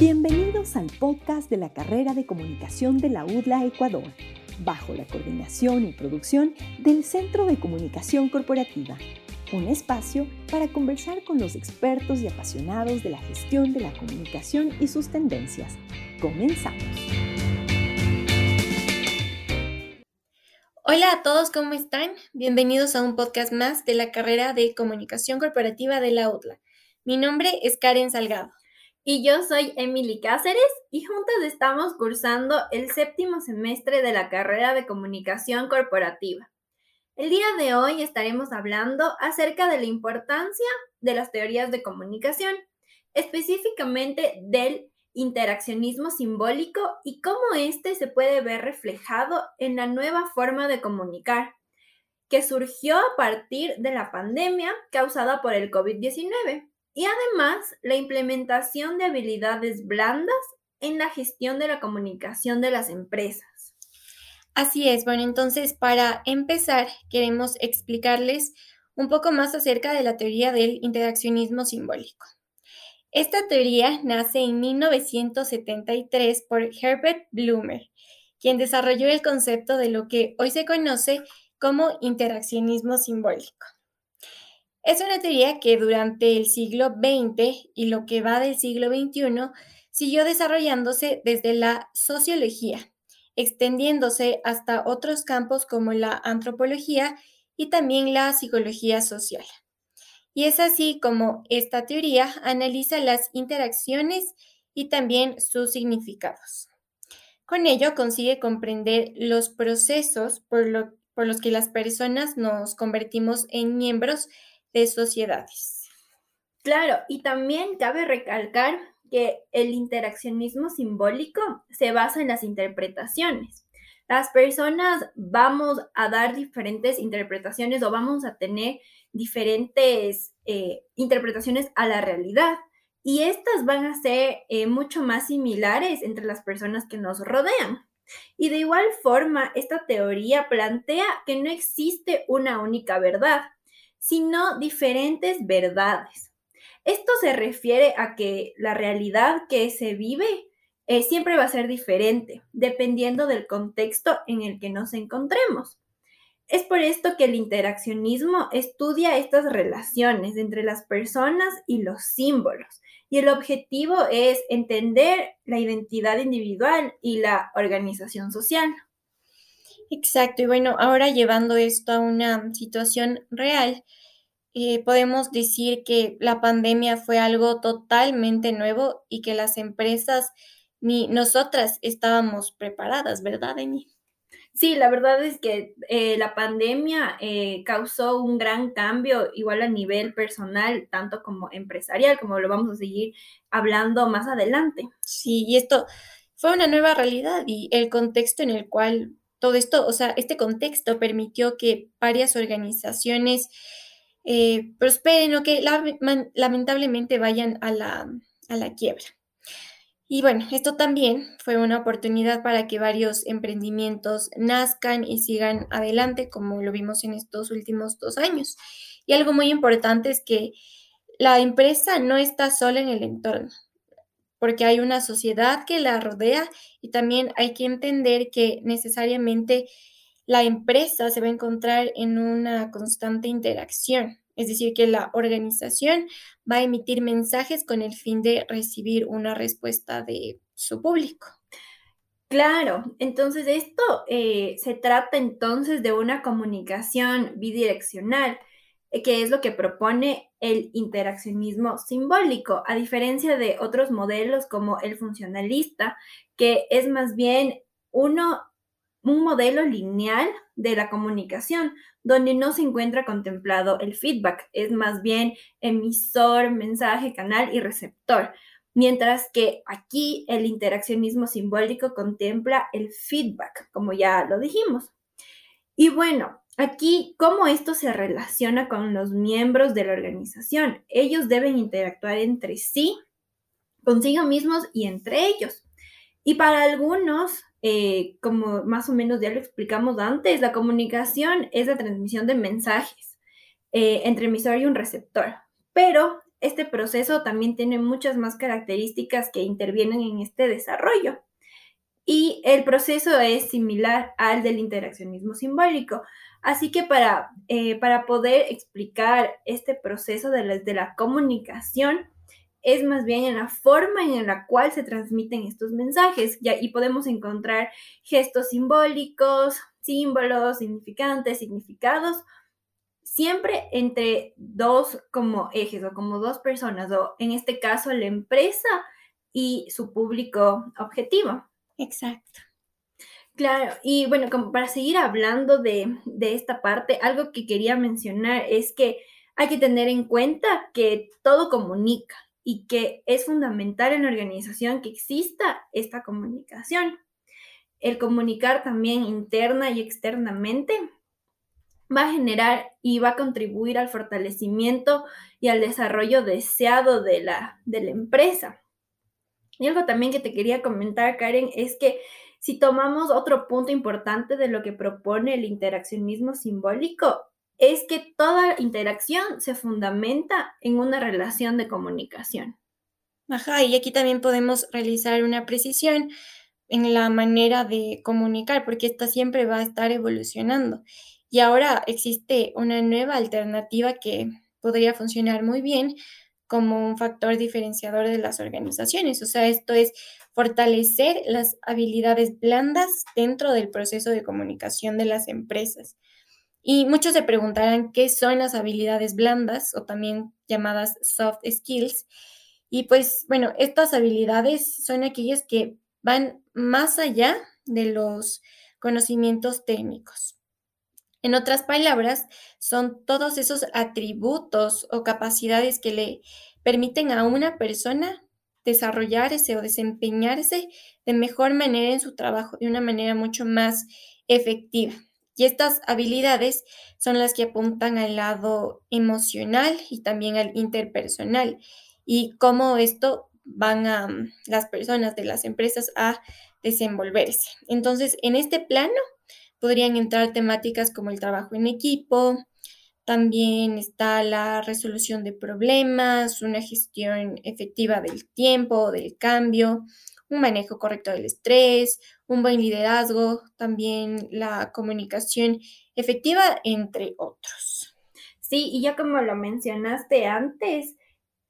Bienvenidos al podcast de la carrera de comunicación de la UDLA Ecuador, bajo la coordinación y producción del Centro de Comunicación Corporativa, un espacio para conversar con los expertos y apasionados de la gestión de la comunicación y sus tendencias. Comenzamos. Hola a todos, ¿cómo están? Bienvenidos a un podcast más de la carrera de comunicación corporativa de la UDLA. Mi nombre es Karen Salgado. Y yo soy Emily Cáceres y juntas estamos cursando el séptimo semestre de la carrera de comunicación corporativa. El día de hoy estaremos hablando acerca de la importancia de las teorías de comunicación, específicamente del interaccionismo simbólico y cómo éste se puede ver reflejado en la nueva forma de comunicar que surgió a partir de la pandemia causada por el COVID-19 y además la implementación de habilidades blandas en la gestión de la comunicación de las empresas. Así es, bueno, entonces para empezar queremos explicarles un poco más acerca de la teoría del interaccionismo simbólico. Esta teoría nace en 1973 por Herbert Blumer, quien desarrolló el concepto de lo que hoy se conoce como interaccionismo simbólico. Es una teoría que durante el siglo XX y lo que va del siglo XXI siguió desarrollándose desde la sociología, extendiéndose hasta otros campos como la antropología y también la psicología social. Y es así como esta teoría analiza las interacciones y también sus significados. Con ello consigue comprender los procesos por, por los que las personas nos convertimos en miembros de sociedades. Claro, y también cabe recalcar que el interaccionismo simbólico se basa en las interpretaciones. Las personas vamos a dar diferentes interpretaciones o vamos a tener diferentes eh, interpretaciones a la realidad y estas van a ser eh, mucho más similares entre las personas que nos rodean. Y de igual forma, esta teoría plantea que no existe una única verdad, sino diferentes verdades. Esto se refiere a que la realidad que se vive eh, siempre va a ser diferente, dependiendo del contexto en el que nos encontremos. Es por esto que el interaccionismo estudia estas relaciones entre las personas y los símbolos, y el objetivo es entender la identidad individual y la organización social. Exacto, y bueno, ahora llevando esto a una situación real, eh, podemos decir que la pandemia fue algo totalmente nuevo y que las empresas ni nosotras estábamos preparadas, ¿verdad, Eni? Sí, la verdad es que eh, la pandemia eh, causó un gran cambio, igual a nivel personal, tanto como empresarial, como lo vamos a seguir hablando más adelante. Sí, y esto fue una nueva realidad y el contexto en el cual todo esto, o sea, este contexto permitió que varias organizaciones eh, prosperen o que lamentablemente vayan a la, a la quiebra. Y bueno, esto también fue una oportunidad para que varios emprendimientos nazcan y sigan adelante, como lo vimos en estos últimos dos años. Y algo muy importante es que la empresa no está sola en el entorno, porque hay una sociedad que la rodea y también hay que entender que necesariamente la empresa se va a encontrar en una constante interacción. Es decir, que la organización va a emitir mensajes con el fin de recibir una respuesta de su público. Claro, entonces esto eh, se trata entonces de una comunicación bidireccional, que es lo que propone el interaccionismo simbólico, a diferencia de otros modelos como el funcionalista, que es más bien uno un modelo lineal de la comunicación, donde no se encuentra contemplado el feedback, es más bien emisor, mensaje, canal y receptor, mientras que aquí el interaccionismo simbólico contempla el feedback, como ya lo dijimos. Y bueno, aquí, ¿cómo esto se relaciona con los miembros de la organización? Ellos deben interactuar entre sí, consigo mismos y entre ellos. Y para algunos, eh, como más o menos ya lo explicamos antes, la comunicación es la transmisión de mensajes eh, entre emisor y un receptor. Pero este proceso también tiene muchas más características que intervienen en este desarrollo. Y el proceso es similar al del interaccionismo simbólico. Así que para, eh, para poder explicar este proceso de la, de la comunicación, es más bien en la forma en la cual se transmiten estos mensajes. y podemos encontrar gestos simbólicos, símbolos, significantes, significados, siempre entre dos como ejes o como dos personas, o en este caso la empresa y su público objetivo. Exacto. Claro, y bueno, como para seguir hablando de, de esta parte, algo que quería mencionar es que hay que tener en cuenta que todo comunica y que es fundamental en la organización que exista esta comunicación. El comunicar también interna y externamente va a generar y va a contribuir al fortalecimiento y al desarrollo deseado de la, de la empresa. Y algo también que te quería comentar, Karen, es que si tomamos otro punto importante de lo que propone el interaccionismo simbólico, es que toda interacción se fundamenta en una relación de comunicación. Ajá, y aquí también podemos realizar una precisión en la manera de comunicar, porque esta siempre va a estar evolucionando. Y ahora existe una nueva alternativa que podría funcionar muy bien como un factor diferenciador de las organizaciones. O sea, esto es fortalecer las habilidades blandas dentro del proceso de comunicación de las empresas. Y muchos se preguntarán qué son las habilidades blandas o también llamadas soft skills. Y pues bueno, estas habilidades son aquellas que van más allá de los conocimientos técnicos. En otras palabras, son todos esos atributos o capacidades que le permiten a una persona desarrollarse o desempeñarse de mejor manera en su trabajo, de una manera mucho más efectiva. Y estas habilidades son las que apuntan al lado emocional y también al interpersonal y cómo esto van a mm, las personas de las empresas a desenvolverse. Entonces, en este plano podrían entrar temáticas como el trabajo en equipo, también está la resolución de problemas, una gestión efectiva del tiempo, del cambio, un manejo correcto del estrés, un buen liderazgo, también la comunicación efectiva, entre otros. Sí, y ya como lo mencionaste antes,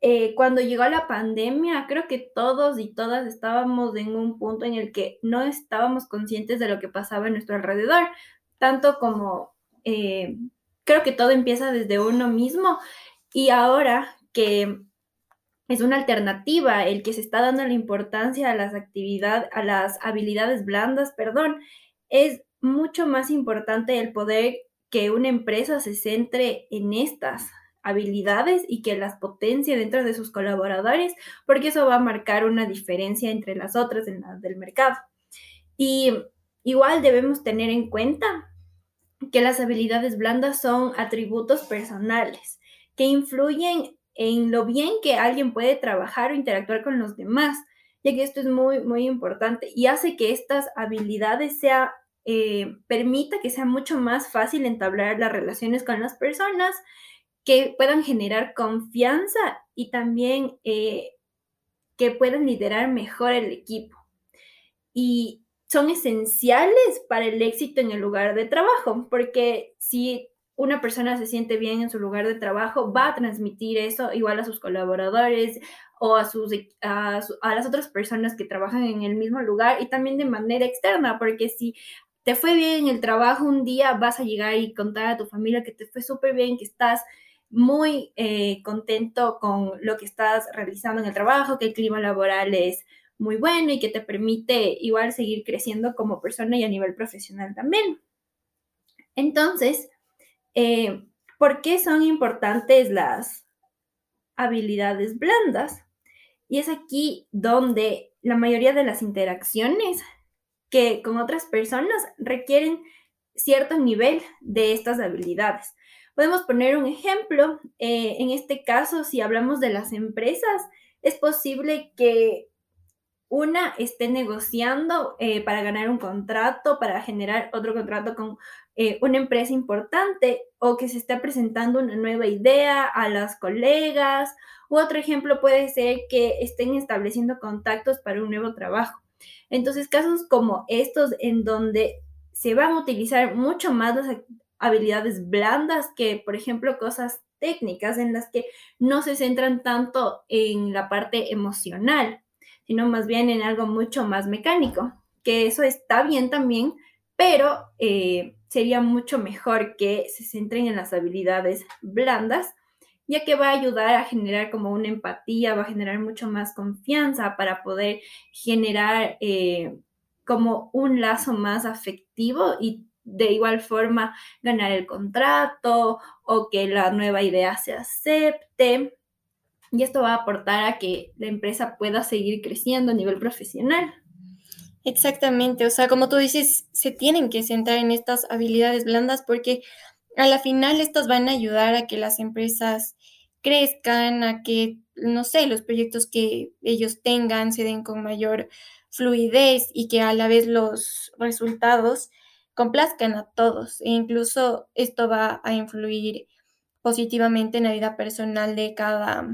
eh, cuando llegó la pandemia, creo que todos y todas estábamos en un punto en el que no estábamos conscientes de lo que pasaba en nuestro alrededor, tanto como eh, creo que todo empieza desde uno mismo y ahora que es una alternativa el que se está dando la importancia a las actividades, a las habilidades blandas, perdón, es mucho más importante el poder que una empresa se centre en estas habilidades y que las potencie dentro de sus colaboradores, porque eso va a marcar una diferencia entre las otras en las del mercado. Y igual debemos tener en cuenta que las habilidades blandas son atributos personales que influyen en lo bien que alguien puede trabajar o interactuar con los demás, ya que esto es muy, muy importante y hace que estas habilidades sea, eh, permita que sea mucho más fácil entablar las relaciones con las personas, que puedan generar confianza y también eh, que puedan liderar mejor el equipo. Y son esenciales para el éxito en el lugar de trabajo, porque si una persona se siente bien en su lugar de trabajo, va a transmitir eso igual a sus colaboradores o a, sus, a, las otras personas que trabajan en el mismo lugar y también de manera externa, porque si te fue bien en el trabajo un día, vas a llegar y contar a tu familia que te fue súper bien, que estás muy eh, contento con lo que estás realizando en el trabajo, que el clima laboral es muy bueno y que te permite igual seguir creciendo como persona y a nivel profesional también. Entonces, eh, ¿Por qué son importantes las habilidades blandas? Y es aquí donde la mayoría de las interacciones que con otras personas requieren cierto nivel de estas habilidades. Podemos poner un ejemplo. Eh, en este caso, si hablamos de las empresas, es posible que una esté negociando eh, para ganar un contrato, para generar otro contrato con eh, una empresa importante o que se esté presentando una nueva idea a las colegas. U otro ejemplo puede ser que estén estableciendo contactos para un nuevo trabajo. Entonces, casos como estos en donde se van a utilizar mucho más las habilidades blandas que, por ejemplo, cosas técnicas en las que no se centran tanto en la parte emocional sino más bien en algo mucho más mecánico, que eso está bien también, pero eh, sería mucho mejor que se centren en las habilidades blandas, ya que va a ayudar a generar como una empatía, va a generar mucho más confianza para poder generar eh, como un lazo más afectivo y de igual forma ganar el contrato o que la nueva idea se acepte y esto va a aportar a que la empresa pueda seguir creciendo a nivel profesional. Exactamente, o sea, como tú dices, se tienen que centrar en estas habilidades blandas porque a la final estas van a ayudar a que las empresas crezcan, a que, no sé, los proyectos que ellos tengan se den con mayor fluidez y que a la vez los resultados complazcan a todos. E incluso esto va a influir positivamente en la vida personal de cada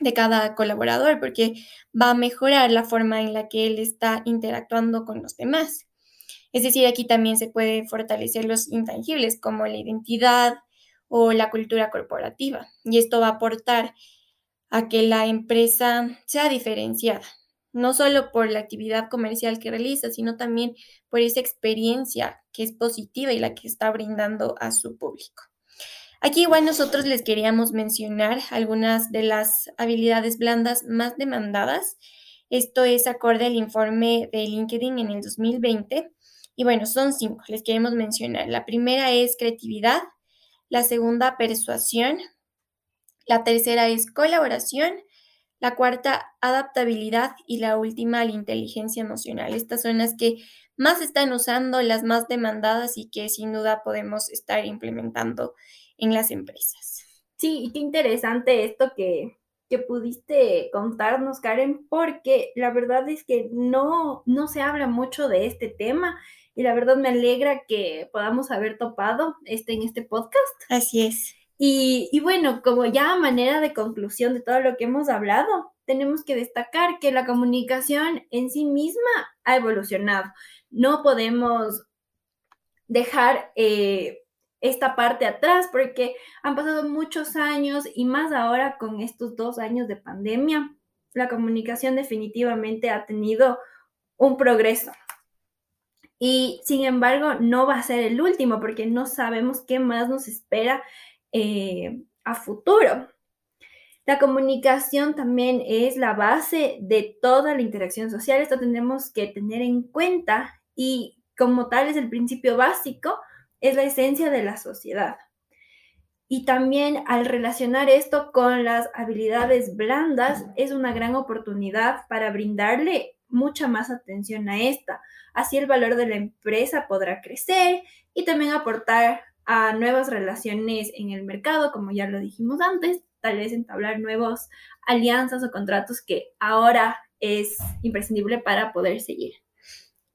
de cada colaborador, porque va a mejorar la forma en la que él está interactuando con los demás. Es decir, aquí también se puede fortalecer los intangibles como la identidad o la cultura corporativa. Y esto va a aportar a que la empresa sea diferenciada, no solo por la actividad comercial que realiza, sino también por esa experiencia que es positiva y la que está brindando a su público. Aquí igual nosotros les queríamos mencionar algunas de las habilidades blandas más demandadas. Esto es acorde al informe de LinkedIn en el 2020. Y bueno, son cinco, les queremos mencionar. La primera es creatividad, la segunda persuasión, la tercera es colaboración, la cuarta adaptabilidad y la última la inteligencia emocional. Estas son las que más están usando, las más demandadas y que sin duda podemos estar implementando en las empresas. Sí, y qué interesante esto que, que pudiste contarnos, Karen, porque la verdad es que no, no se habla mucho de este tema y la verdad me alegra que podamos haber topado este, en este podcast. Así es. Y, y, bueno, como ya a manera de conclusión de todo lo que hemos hablado, tenemos que destacar que la comunicación en sí misma ha evolucionado. No podemos dejar eh, esta parte atrás porque han pasado muchos años y más ahora con estos dos años de pandemia, la comunicación definitivamente ha tenido un progreso. Y sin embargo, no va a ser el último porque no sabemos qué más nos espera eh, a futuro. La comunicación también es la base de toda la interacción social. Esto tenemos que tener en cuenta y como tal es el principio básico es la esencia de la sociedad. Y también al relacionar esto con las habilidades blandas, es una gran oportunidad para brindarle mucha más atención a esta. Así el valor de la empresa podrá crecer y también aportar a nuevas relaciones en el mercado, como ya lo dijimos antes, tal vez entablar nuevas alianzas o contratos que ahora es imprescindible para poder seguir.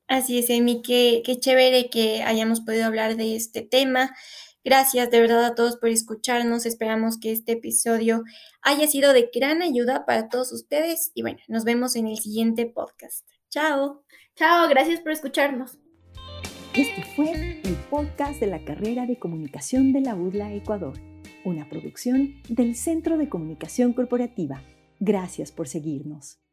Así es, Emi, qué, qué chévere que hayamos podido hablar de este tema. Gracias de verdad a todos por escucharnos. Esperamos que este episodio haya sido de gran ayuda para todos ustedes. Y bueno, nos vemos en el siguiente podcast. Chao. Chao, gracias por escucharnos. Este fue el podcast de la carrera de comunicación de la UDLA Ecuador, una producción del Centro de Comunicación Corporativa. Gracias por seguirnos.